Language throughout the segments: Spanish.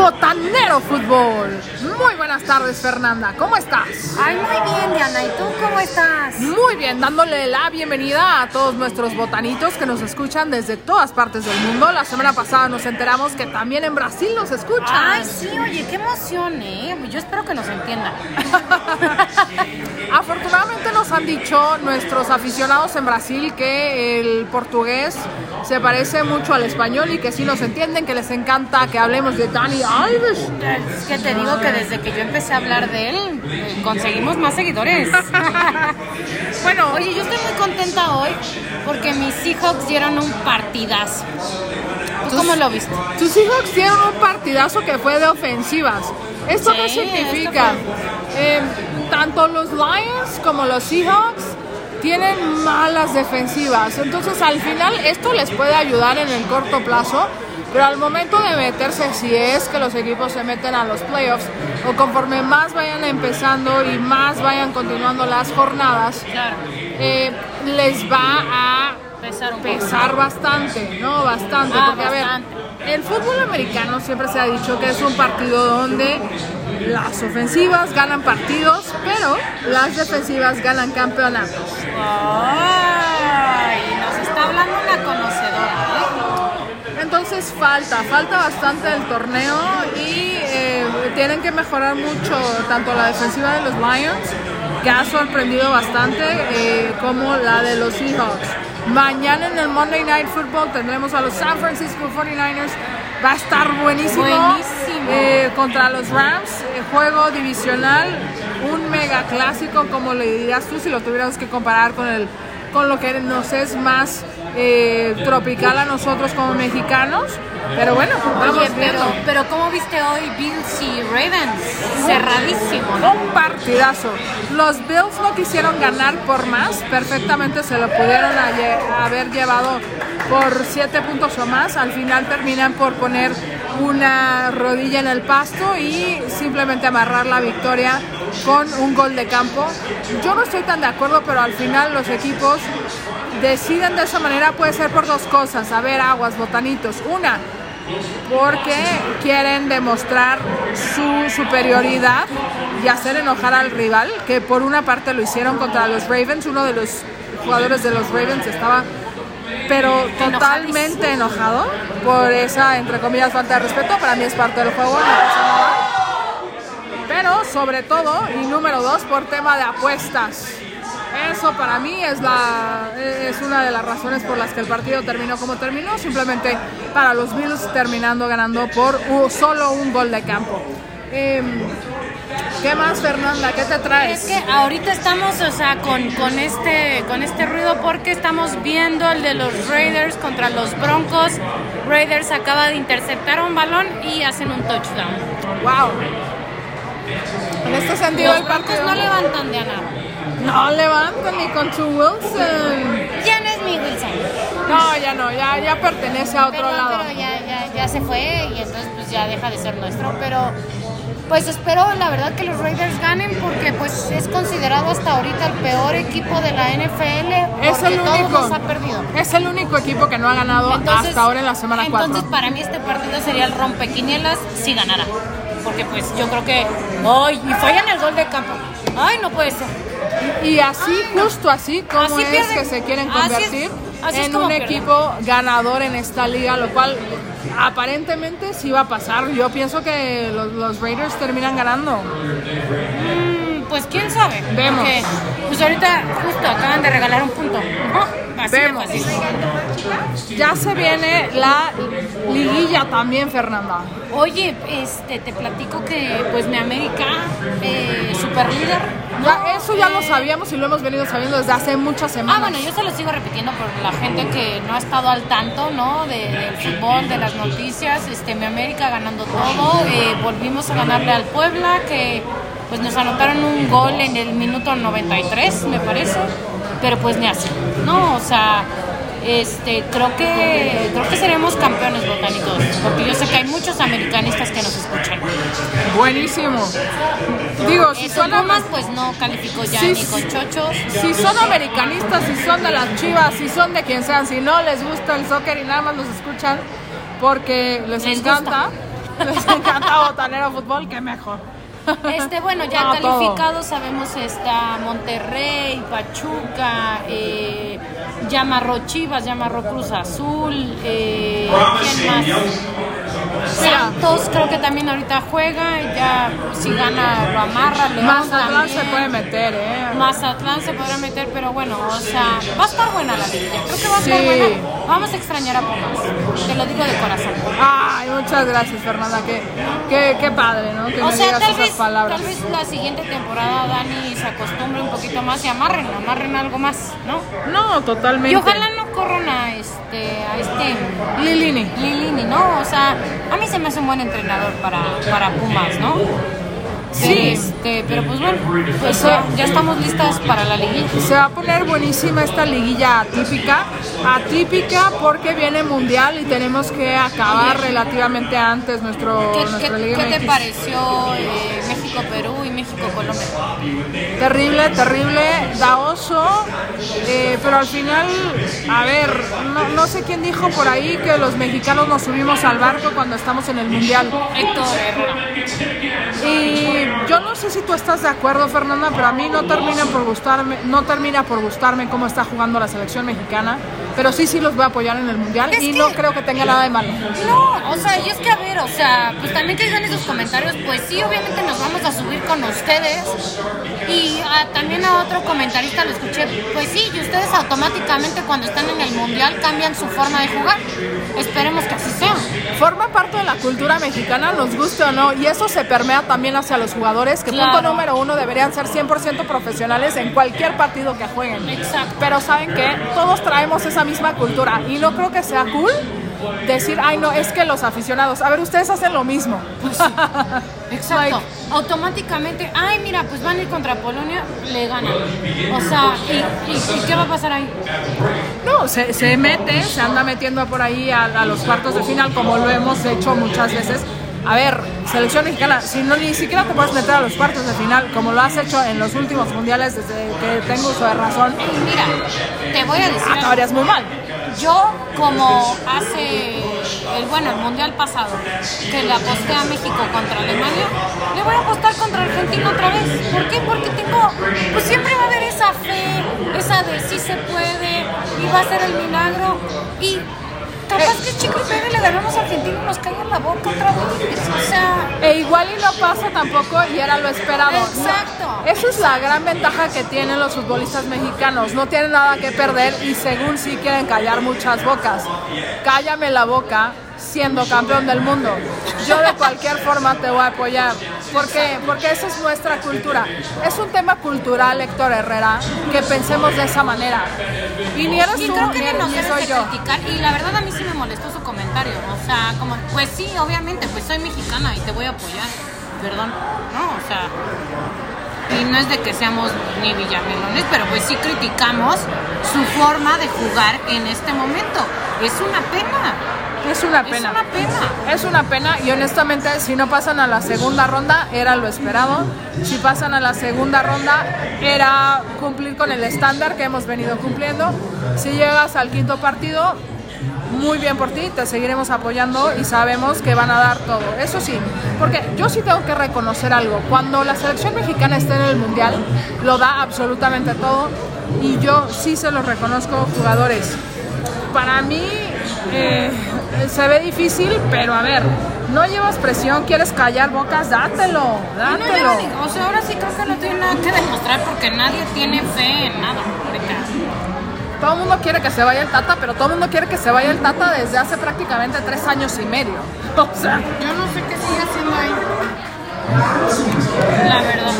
我打你 Fútbol. Muy buenas tardes, Fernanda. ¿Cómo estás? Ay, muy bien, Diana. ¿Y tú cómo estás? Muy bien, dándole la bienvenida a todos nuestros botanitos que nos escuchan desde todas partes del mundo. La semana pasada nos enteramos que también en Brasil nos escuchan. Ay, sí, oye, qué emoción, ¿eh? Yo espero que nos entiendan. Afortunadamente nos han dicho nuestros aficionados en Brasil que el portugués se parece mucho al español y que sí nos entienden, que les encanta que hablemos de Dani Alves. Es que te digo que desde que yo empecé a hablar de él, conseguimos más seguidores. bueno, oye, yo estoy muy contenta hoy porque mis Seahawks dieron un partidazo. ¿Tú cómo lo viste? Tus Seahawks dieron un partidazo que fue de ofensivas. ¿Esto qué Sí, significa? esto Eh, tanto los Lions como los Seahawks tienen malas defensivas. Entonces al final esto les puede ayudar en el corto plazo. Pero al momento de meterse, si es que los equipos se meten a los playoffs, o conforme más vayan empezando y más vayan continuando las jornadas, Claro. eh, les va a Pesar un pesar bastante, ¿no? Bastante. Ah, porque, a ver, bastante. el fútbol americano siempre se ha dicho que es un partido donde las ofensivas ganan partidos, pero las defensivas ganan campeonatos. Ay, nos está hablando una. Entonces falta, falta bastante el torneo y eh, tienen que mejorar mucho tanto la defensiva de los Lions, que ha sorprendido bastante, eh, como la de los Seahawks. Mañana en el Monday Night Football tendremos a los San Francisco 49ers. Va a estar buenísimo. Buenísimo. eh, contra los Rams, juego divisional, un mega clásico, como le dirías tú si lo tuviéramos que comparar con el con lo que nos es más eh, tropical a nosotros como mexicanos. Pero bueno, vamos Oye, pero, pero ¿cómo viste hoy Bills y Ravens? Cerradísimo, ¿no? Un partidazo. Los Bills no quisieron ganar por más, perfectamente se lo pudieron haber llevado por siete puntos o más. Al final terminan por poner una rodilla en el pasto y simplemente amarrar la victoria con un gol de campo. Yo no estoy tan de acuerdo, pero al final los equipos deciden de esa manera, puede ser por dos cosas. A ver, aguas, botanitos. Una, porque quieren demostrar su superioridad y hacer enojar al rival, que por una parte lo hicieron contra los Ravens, uno de los jugadores de los Ravens estaba pero totalmente enojado por esa, entre comillas, falta de respeto, para mí es parte del juego, no pasa nada. Pero sobre todo, y número dos, por tema de apuestas. Eso para mí es, la, es una de las razones por las que el partido terminó como terminó, simplemente para los Bills terminando ganando por solo un gol de campo. Em, ¿Qué más, Fernanda? ¿Qué te traes? Es que ahorita estamos, o sea, con, con, este, con este ruido porque estamos viendo el de los Raiders contra los Broncos. Raiders acaba de interceptar un balón y hacen un touchdown. ¡Wow! En este sentido, Los el Broncos partido no levantan de nada. No levantan ni con su Wilson. Ya no es mi Wilson. No, ya no, ya, ya pertenece a otro lado. pero ya, ya, ya se fue y entonces pues ya deja de ser nuestro. Pero pues espero la verdad que los Raiders ganen porque pues es considerado hasta ahorita el peor equipo de la NFL Es el único. ha perdido. Es el único equipo que no ha ganado Entonces, hasta ahora en la semana 4. Entonces, para mí este partido sería el rompequinielas si ganara. Porque pues yo creo que... ¡Ay! Y fallan el gol de campo. ¡Ay, no puede ser! Y así, justo así, como Así es pierden. que se quieren Así es- convertir así en un pierden. equipo ganador en esta liga, lo cual aparentemente sí va a pasar. Yo pienso que los, los Raiders terminan ganando. Mm, pues quién sabe. Vemos. Porque, pues ahorita justo acaban de regalar un punto. Vemos. Ya se viene la liguilla también, Fernanda. Oye, este, te platico que pues mi América, eh, super líder. Ya, eso ya lo sabíamos y lo hemos venido sabiendo desde hace muchas Ah, semanas. bueno, yo se lo sigo repitiendo por la gente que no ha estado al tanto, ¿no? De- del fútbol, de las noticias. Este, mi América ganando todo. Eh, volvimos a ganarle al Puebla, que pues nos anotaron un gol en el minuto 93, me parece. Pero pues ni así, ¿no? O sea, este, creo que creo que seremos campeones botánicos, porque yo sé que hay muchos americanistas que nos escuchan. Buenísimo. Digo, si son, Pumas, pues no calificó ya Sí, ni con chochos. si son americanistas, si son de las chivas, si son de quien sean, si no les gusta el soccer y nada más los escuchan porque les, Les encanta, les encanta botanero fútbol, qué mejor. Este, bueno, ya No, calificados sabemos está Monterrey, Pachuca, eh, Yamarro Chivas, Yamarro Cruz Azul, eh, ¿quién más? Santos creo que también ahorita juega, y ya si gana lo amarra, León Mazatlán también. se puede meter, ¿eh? Mazatlán se podrá meter, pero bueno, o sea, va a estar buena la liga. Creo que va a estar Sí. buena. Vamos a extrañar a Pumas. Te lo digo de corazón. Ay, muchas gracias, Fernanda. Qué, qué, qué padre, ¿no? Que O me sea, digas tal esas vez, palabras. tal vez la siguiente temporada Dani se acostumbre un poquito más y amarren, amarren algo más, ¿no? No, totalmente. Y ojalá no corran a este, a este Lilini. Lilini, ¿no? O sea, a mí se me hace un buen entrenador para, para Pumas, ¿no? Sí. Este, pero pues bueno, pues ya, ya estamos listas para la liguilla. Se va a poner buenísima esta liguilla atípica. Atípica porque viene mundial y tenemos que acabar relativamente antes nuestro, ¿Qué, nuestra qué- Liga qué te pareció eh, México-Perú y México-Colombia? Terrible, terrible, da oso, eh, pero al final, a ver, no, no sé quién dijo por ahí que los mexicanos nos subimos al barco cuando estamos en el mundial. Héctor. Y yo no sé si tú estás de acuerdo, Fernanda, pero a mí no termina por gustarme, no termina por gustarme cómo está jugando la selección mexicana, pero sí sí los voy a apoyar en el mundial Es y que- no creo que tenga nada de malo. No, o sea, y es que a ver, o sea, pues también que digan esos comentarios, pues sí, obviamente nos vamos a subir con ustedes. Y ah, también a otro comentarista lo escuché, pues sí, y ustedes automáticamente cuando están en el mundial cambian su forma de jugar. Esperemos que así sea. Forma parte de la cultura mexicana, nos guste o no, y eso se permea también hacia los jugadores, que punto Claro. número uno deberían ser 100% profesionales en cualquier partido que jueguen. Exacto. Pero saben que todos traemos esa misma cultura y no creo que sea cool decir, ay no, es que los aficionados, a ver, ustedes hacen lo mismo. Exacto. Like, Automáticamente, ay, mira, pues van a ir contra Polonia, le ganan. O sea, ¿y, y- y qué va a pasar ahí? No, se, se mete, se anda metiendo por ahí a, a los cuartos de final, como lo hemos hecho muchas veces. A ver, selección mexicana, si no ni siquiera te puedes meter a los cuartos de final, como lo has hecho en los últimos mundiales desde que tengo uso de razón, mira, te voy a decir. acabarías muy mal. Yo, como hace el bueno, el mundial pasado, que le aposté a México contra Alemania, le voy a apostar contra Argentina otra vez. ¿Por qué? Porque tengo, pues siempre va a haber esa fe, esa de sí se puede y va a ser el milagro. Y capaz que chico y pegue le ganamos a Argentina y nos cae en la boca otra vez. O sea, E igual y no pasa tampoco y era lo esperado. Exacto. No, esa es la gran ventaja que tienen los futbolistas mexicanos. No tienen nada que perder y según sí quieren callar muchas bocas. Cállame la boca siendo campeón del mundo. Yo de cualquier forma te voy a apoyar. ¿Por qué? Porque esa es nuestra cultura. Es un tema cultural, Héctor Herrera, que pensemos de esa manera. Y ni eres Y tú, creo que ni, ni nos ni debes soy de yo. criticar. Y la verdad a mí sí me molestó su comentario. O sea, como, pues sí, obviamente, pues soy mexicana y te voy a apoyar. Perdón. No, o sea. Y no es de que seamos ni villamelones, pero pues sí criticamos su forma de jugar en este momento. Es una pena. Es una Es pena. una pena. Es una pena y honestamente si no pasan a la segunda ronda era lo esperado. Si pasan a la segunda ronda era cumplir con el estándar que hemos venido cumpliendo. Si llegas al quinto partido, muy bien por ti, te seguiremos apoyando y sabemos que van a dar todo. Eso sí, porque yo sí tengo que reconocer algo. Cuando la selección mexicana está en el mundial, lo da absolutamente todo y yo sí se lo reconozco jugadores. Para mí eh, se ve difícil, pero a ver, no llevas presión, quieres callar bocas, dátelo, no dátelo. o sea, ahora sí creo que no tiene nada que demostrar porque nadie tiene fe en nada. ahorita. Todo el mundo quiere que se vaya el Tata, pero todo el mundo quiere que se vaya el Tata desde hace prácticamente tres años y medio. O sea, Yo no sé qué sigue haciendo ahí. La verdad.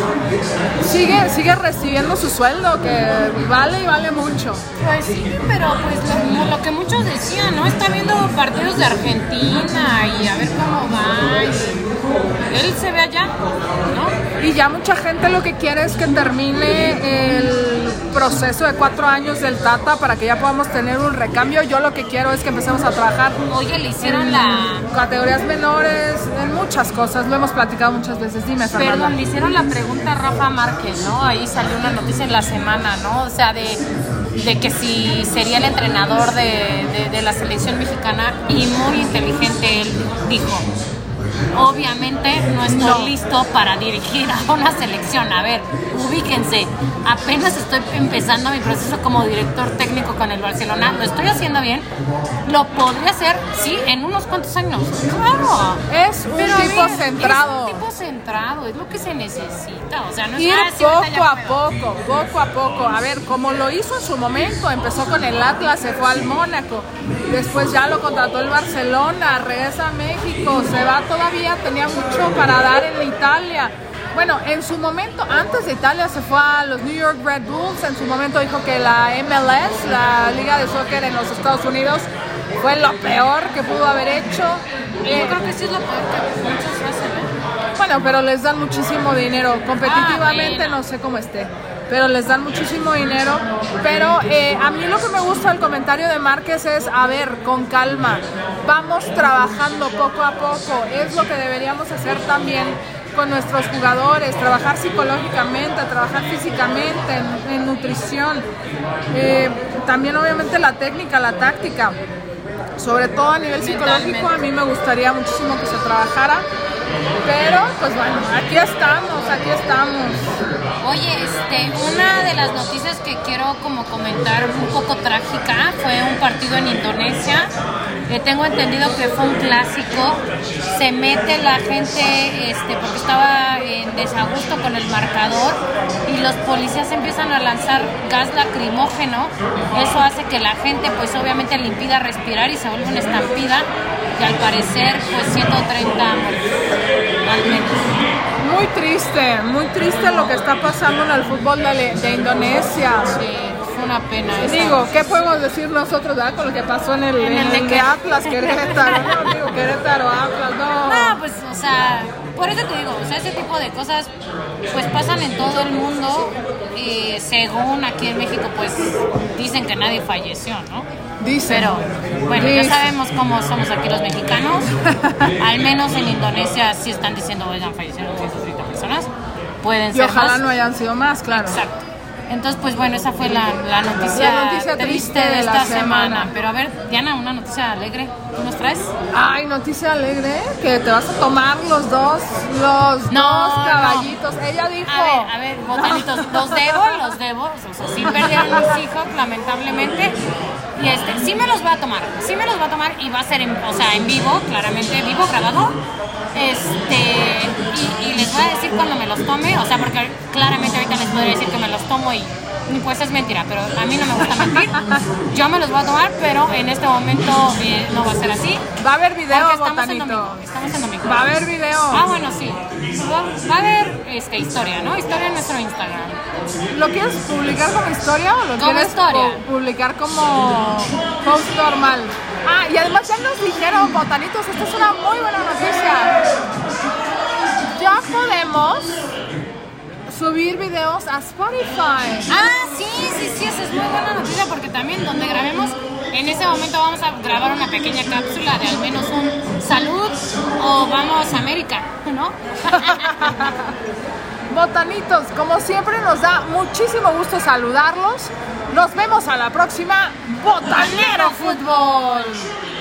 sigue, sigue recibiendo su sueldo, que vale y vale mucho. Pues sí, pero pues lo, lo que muchos decían, ¿no? Está viendo partidos de Argentina y a ver cómo va. y él se ve allá, ¿no? Y ya mucha gente lo que quiere es que termine el proceso de cuatro años del Tata para que ya podamos tener un recambio. Yo lo que quiero es que empecemos a trabajar Oye, le hicieron la... categorías menores, en muchas cosas, lo hemos platicado muchas veces. Dime, Fernanda. Perdón, le hicieron la pregunta a Rafa Márquez, ¿no? Ahí salió una noticia en la semana, ¿no? O sea, de, de que si sería el entrenador de, de- de la selección mexicana y muy inteligente él dijo, obviamente no estoy listo para dirigir a una selección. A ver, ubíquense, apenas estoy empezando mi proceso como director técnico con el Barcelona, lo estoy haciendo bien, lo podría hacer, sí, en unos cuantos años. Claro. Es un tipo centrado. Es un tipo centrado, es lo que se necesita. O sea, no es Ir ah, sí, poco a poco, poco a poco. A ver, como lo hizo en su momento, empezó con el Atlas, se fue al Mónaco, después ya lo contrató el Barcelona, regresa a México, se va todavía, tenía mucho para dar en Italia. Bueno, en su momento, antes de Italia se fue a los New York Red Bulls, en su momento dijo que la MLS, la Liga de Soccer en los Estados Unidos, fue lo peor que pudo haber hecho. Eh, Yo creo que sí es lo peor que muchos hacen. ¿eh? bueno, pero les dan muchísimo dinero. Competitivamente Ah, bueno. no sé cómo esté, pero les dan muchísimo dinero. Pero eh, a mí lo que me gusta del comentario de Márquez es, a ver, con calma, vamos trabajando poco a poco. Es lo que deberíamos hacer también con nuestros jugadores, trabajar psicológicamente, trabajar físicamente, en, nutrición. Eh, también obviamente la técnica, la táctica sobre todo a nivel psicológico, a mí me gustaría muchísimo que se trabajara, pero pues bueno, aquí estamos, aquí estamos. Oye, este, una de las noticias que quiero como comentar un poco trágica fue un partido en Indonesia. Eh, tengo entendido que fue un clásico. Se mete la gente este, porque estaba en desagusto con el marcador y los policías empiezan a lanzar gas lacrimógeno. Eso hace que la gente pues obviamente le impida respirar y se vuelve una estampida y al parecer pues 130 muertos, al menos. Muy triste, muy triste lo que está pasando en el fútbol de, de Indonesia. Sí, una pena. esa. Digo, ¿qué podemos decir nosotros verdad, con lo que pasó en el, En el en el de qué? Atlas, Querétaro? No, digo, Querétaro, Atlas, no. No, pues, o sea, por eso te digo, o sea, ese tipo de cosas, pues pasan en todo el mundo. Y según aquí en México, pues dicen que nadie falleció, ¿no? Dicen. Pero bueno, ya sabemos cómo somos aquí los mexicanos. Al menos en Indonesia sí están diciendo, oigan, fallecieron 130 personas. Pueden Y ser ojalá más. no hayan sido más, claro. Exacto. Entonces, pues bueno, esa fue la, la noticia, La noticia triste de esta semana. Pero a ver, Diana, una noticia alegre. ¿Tú nos traes? Ay, noticia alegre, que te vas a tomar los dos, los No, dos no. caballitos. Ella dijo. A ver, a ver, botanitos, los debo, los debo. O sea, sí perdieron mis hijos, lamentablemente. Y este, sí me los voy a tomar, sí me los voy a tomar y va a ser en, o sea, en vivo, claramente, vivo, grabado. Este, y, y les voy a decir cuando me los tome, o sea, porque claramente ahorita les podría decir que me tomo y pues es mentira, pero a mí no me gusta mentir. Yo me los voy a tomar, pero en este momento eh, no va a ser así. Va a haber video, estamos en domingo, estamos en domingo. Va a haber video. Ah, bueno, sí. Va, va a haber este, historia, ¿no? Historia en nuestro Instagram. ¿Lo quieres publicar como historia o lo Como quieres historia. publicar como post normal? Ah, y además ya nos dijeron, botanitos, esta es una muy buena noticia. Ya podemos subir videos a Spotify. Ah, sí, sí, sí, esa es muy buena noticia porque también donde grabemos, en ese momento vamos a grabar una pequeña cápsula de al menos un salud o vamos a América, ¿no? Botanitos, como siempre nos da muchísimo gusto saludarlos. Nos vemos a la próxima. Botanero Fútbol.